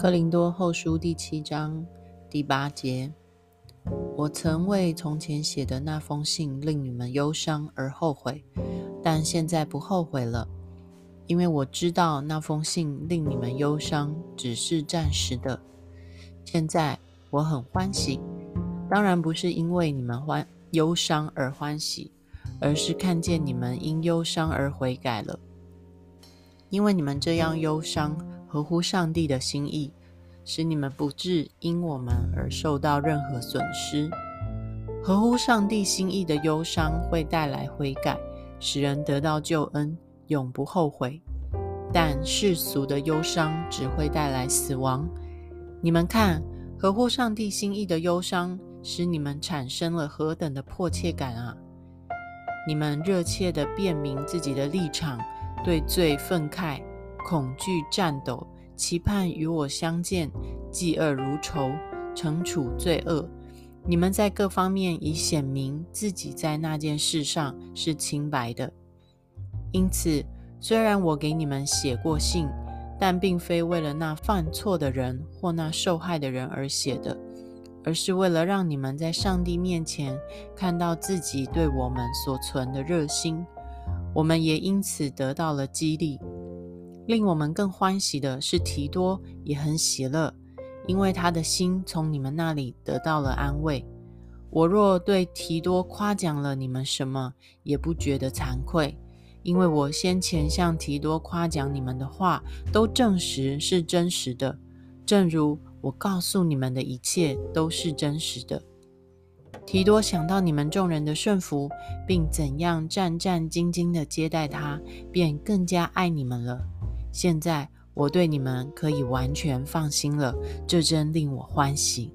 哥林多后书第七章第八节：我曾为从前写的那封信令你们忧伤而后悔，但现在不后悔了，因为我知道那封信令你们忧伤只是暂时的。现在我很欢喜，当然不是因为你们欢忧伤而欢喜，而是看见你们因忧伤而悔改了。因为你们这样忧伤，合乎上帝的心意，使你们不致因我们而受到任何损失。合乎上帝心意的忧伤会带来悔改，使人得到救恩，永不后悔；但世俗的忧伤只会带来死亡。你们看，合乎上帝心意的忧伤，使你们产生了何等的迫切感啊！你们热切地辨明自己的立场，对罪愤慨、恐惧颤抖，期盼与我相见，嫉恶如仇，惩处罪恶。你们在各方面已显明自己在那件事上是清白的。因此，虽然我给你们写过信，但并非为了那犯错的人或那受害的人而写的，而是为了让你们在上帝面前看到自己对我们所存的热心。我们也因此得到了激励。令我们更欢喜的是，提多也很喜乐，因为他的心从你们那里得到了安慰。我若对提多夸奖了你们什么，也不觉得惭愧。因为我先前向提多夸奖你们的话，都证实是真实的，正如我告诉你们的一切都是真实的。提多想到你们众人的顺服，并怎样战战兢兢地接待他，便更加爱你们了。现在我对你们可以完全放心了，这真令我欢喜。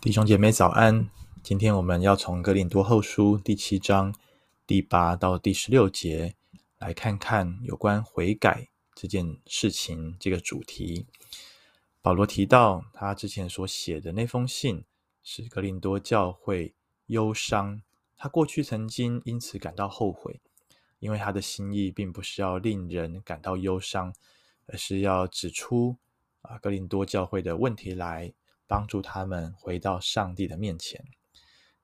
弟兄姐妹早安！今天我们要从哥林多后书第七章第八到第十六节来看看有关悔改这件事情这个主题。保罗提到他之前所写的那封信，是哥林多教会忧伤，他过去曾经因此感到后悔，因为他的心意并不是要令人感到忧伤，而是要指出啊哥林多教会的问题来。帮助他们回到上帝的面前，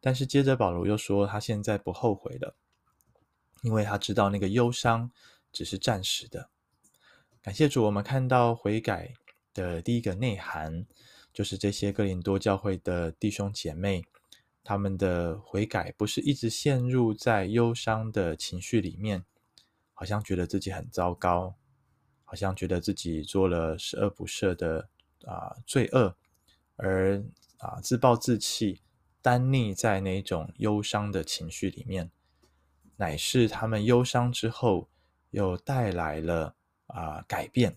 但是接着保罗又说，他现在不后悔了，因为他知道那个忧伤只是暂时的。感谢主，我们看到悔改的第一个内涵，就是这些哥林多教会的弟兄姐妹，他们的悔改不是一直陷入在忧伤的情绪里面，好像觉得自己很糟糕，好像觉得自己做了十恶不赦的啊罪恶。而啊，自暴自弃、单溺在那种忧伤的情绪里面，乃是他们忧伤之后，又带来了啊改变。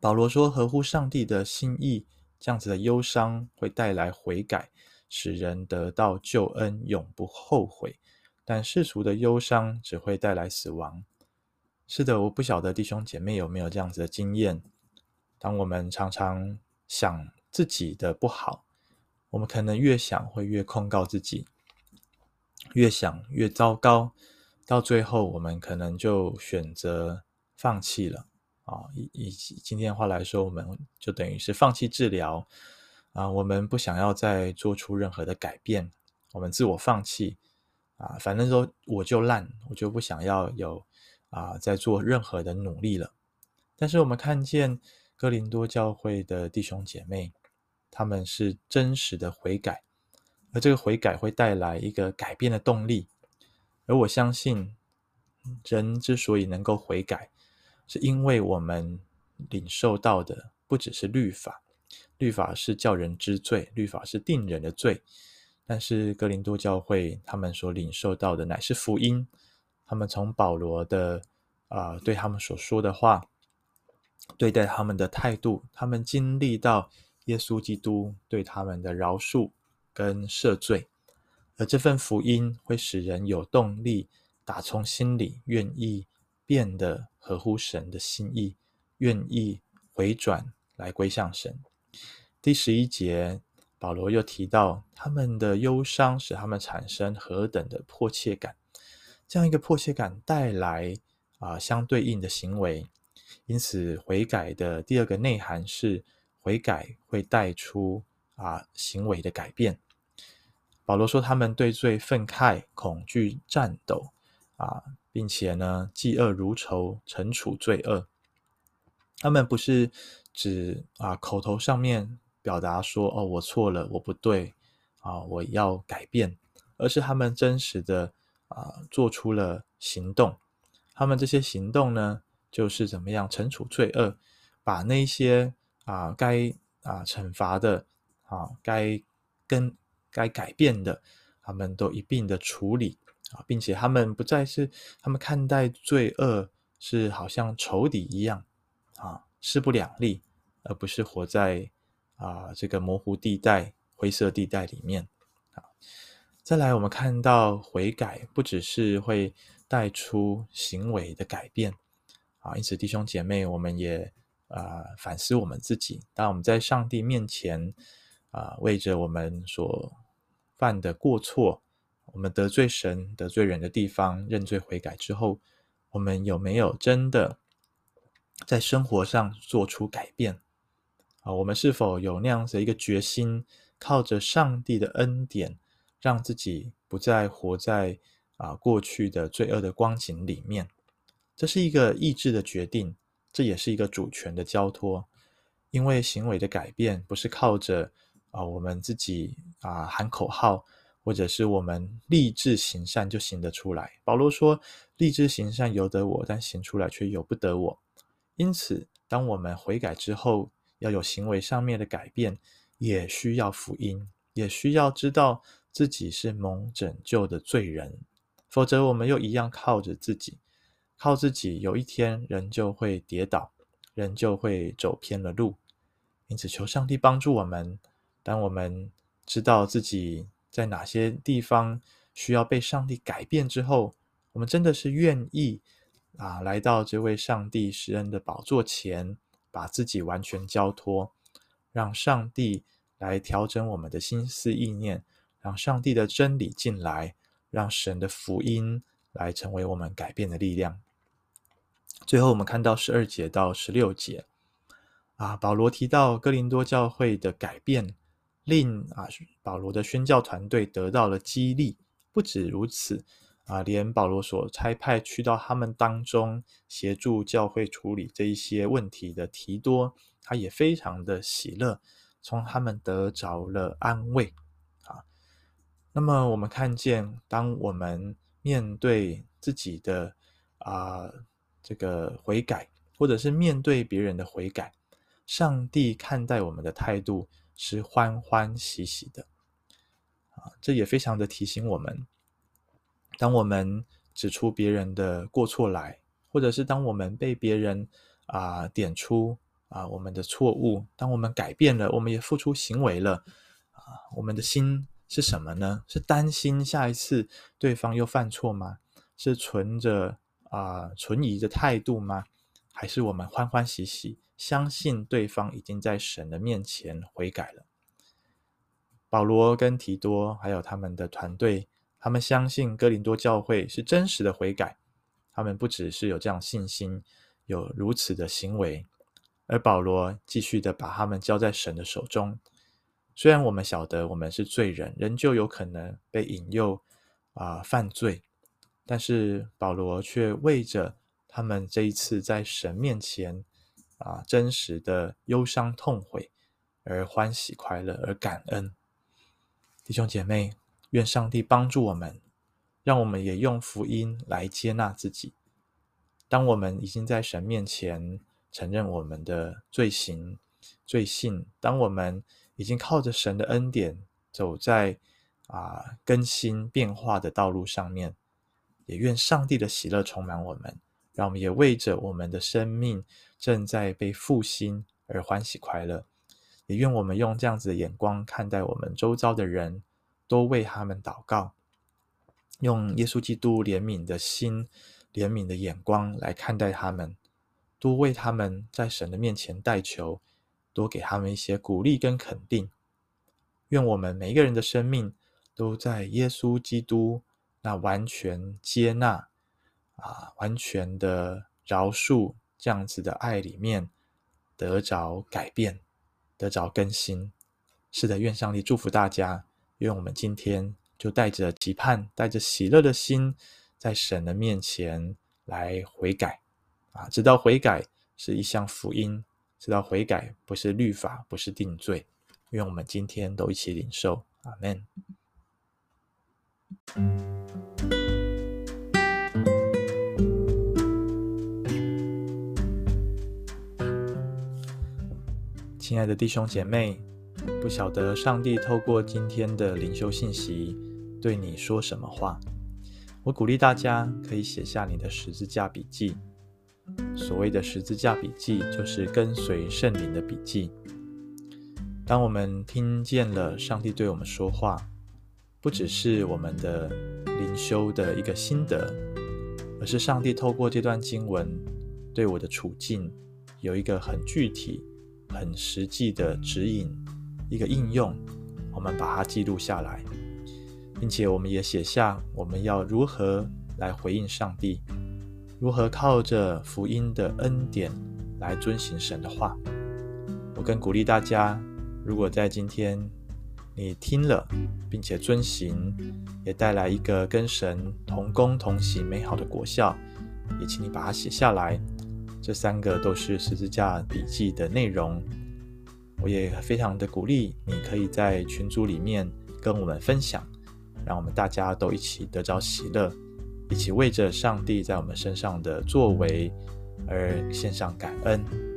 保罗说：“合乎上帝的心意，这样子的忧伤会带来悔改，使人得到救恩，永不后悔。但世俗的忧伤只会带来死亡。”是的，我不晓得弟兄姐妹有没有这样子的经验。当我们常常想，自己的不好，我们可能越想会越控告自己，越想越糟糕，到最后我们可能就选择放弃了啊！以以今天的话来说，我们就等于是放弃治疗啊！我们不想要再做出任何的改变，我们自我放弃啊！反正说我就烂，我就不想要有啊再做任何的努力了。但是我们看见哥林多教会的弟兄姐妹。他们是真实的悔改，而这个悔改会带来一个改变的动力。而我相信，人之所以能够悔改，是因为我们领受到的不只是律法，律法是叫人知罪，律法是定人的罪。但是哥林多教会他们所领受到的乃是福音，他们从保罗的啊、对他们所说的话，对待他们的态度，他们经历到。耶稣基督对他们的饶恕跟赦罪，而这份福音会使人有动力，打从心里愿意变得合乎神的心意，愿意回转来归向神。第十一节，保罗又提到他们的忧伤使他们产生何等的迫切感。这样一个迫切感带来啊、相对应的行为，因此悔改的第二个内涵是悔改会带出啊、行为的改变。保罗说，他们对罪愤慨、恐惧、战斗啊，并且呢，嫉恶如仇，惩处罪恶。他们不是指啊口头上面表达说哦，我错了，我不对啊，我要改变，而是他们真实的啊做出了行动。他们这些行动呢，就是怎么样惩处罪恶，把那些啊该啊惩罚的啊该跟。该改变的，他们都一并的处理啊，并且他们不再是他们看待罪恶是好像仇敌一样啊，势不两立，而不是活在啊这个模糊地带、灰色地带里面啊。再来，我们看到悔改不只是会带出行为的改变啊，因此弟兄姐妹，我们也啊反思我们自己，当我们在上帝面前。啊，为着我们所犯的过错，我们得罪神、得罪人的地方，认罪悔改之后，我们有没有真的在生活上做出改变？啊，我们是否有那样子一个决心，靠着上帝的恩典，让自己不再活在啊过去的罪恶的光景里面？这是一个意志的决定，这也是一个主权的交托，因为行为的改变不是靠着。啊，我们自己啊喊口号，或者是我们立志行善就行得出来。保罗说：“立志行善由得我，但行出来却由不得我。”因此，当我们悔改之后，要有行为上面的改变，也需要福音，也需要知道自己是蒙拯救的罪人，否则我们又一样靠着自己，靠自己，有一天人就会跌倒，人就会走偏了路。因此，求上帝帮助我们。当我们知道自己在哪些地方需要被上帝改变之后，我们真的是愿意啊，来到这位上帝施恩的宝座前，把自己完全交托，让上帝来调整我们的心思意念，让上帝的真理进来，让神的福音来成为我们改变的力量。最后，我们看到十二节到十六节啊，保罗提到哥林多教会的改变。令啊，保罗的宣教团队得到了激励。不止如此啊，连保罗所差派去到他们当中协助教会处理这一些问题的提多，他也非常的喜乐，从他们得着了安慰啊。那么我们看见，当我们面对自己的啊这个悔改，或者是面对别人的悔改，上帝看待我们的态度。是欢欢喜喜的啊！这也非常的提醒我们，当我们指出别人的过错来，或者是当我们被别人啊点出啊我们的错误，当我们改变了，我们也付出行为了啊，我们的心是什么呢？是担心下一次对方又犯错吗？是存着啊存疑的态度吗？还是我们欢欢喜喜？相信对方已经在神的面前悔改了。保罗跟提多还有他们的团队，他们相信哥林多教会是真实的悔改。他们不只是有这样信心，有如此的行为。而保罗继续的把他们交在神的手中。虽然我们晓得我们是罪人，仍旧有可能被引诱啊、犯罪，但是保罗却为着他们这一次在神面前。啊，真实的忧伤痛悔，而欢喜快乐，而感恩。弟兄姐妹，愿上帝帮助我们，让我们也用福音来接纳自己。当我们已经在神面前承认我们的罪行、罪性，当我们已经靠着神的恩典走在啊更新变化的道路上面，也愿上帝的喜乐充满我们。让我们也为着我们的生命正在被复兴而欢喜快乐，也愿我们用这样子的眼光看待我们周遭的人，多为他们祷告，用耶稣基督怜悯的心、怜悯的眼光来看待他们，多为他们在神的面前代求，多给他们一些鼓励跟肯定。愿我们每一个人的生命都在耶稣基督那完全接纳啊，完全的饶恕这样子的爱里面得着改变，得着更新。是的，愿上帝祝福大家，愿我们今天就带着期盼，带着喜乐的心，在神的面前来悔改啊，知道悔改是一项福音，知道悔改不是律法，不是定罪。愿我们今天都一起领受，阿门。亲爱的弟兄姐妹，不晓得上帝透过今天的灵修信息对你说什么话？我鼓励大家可以写下你的十字架笔记。所谓的十字架笔记，就是跟随圣灵的笔记。当我们听见了上帝对我们说话，不只是我们的灵修的一个心得，而是上帝透过这段经文对我的处境有一个很具体、很实际的指引，一个应用。我们把它记录下来，并且我们也写下我们要如何来回应上帝，如何靠着福音的恩典来遵行神的话。我更鼓励大家。如果在今天你听了，并且遵行，也带来一个跟神同工同行美好的果效，也请你把它写下来。这三个都是十字架笔记的内容。我也非常的鼓励你可以在群组里面跟我们分享，让我们大家都一起得着喜乐，一起为着上帝在我们身上的作为而献上感恩。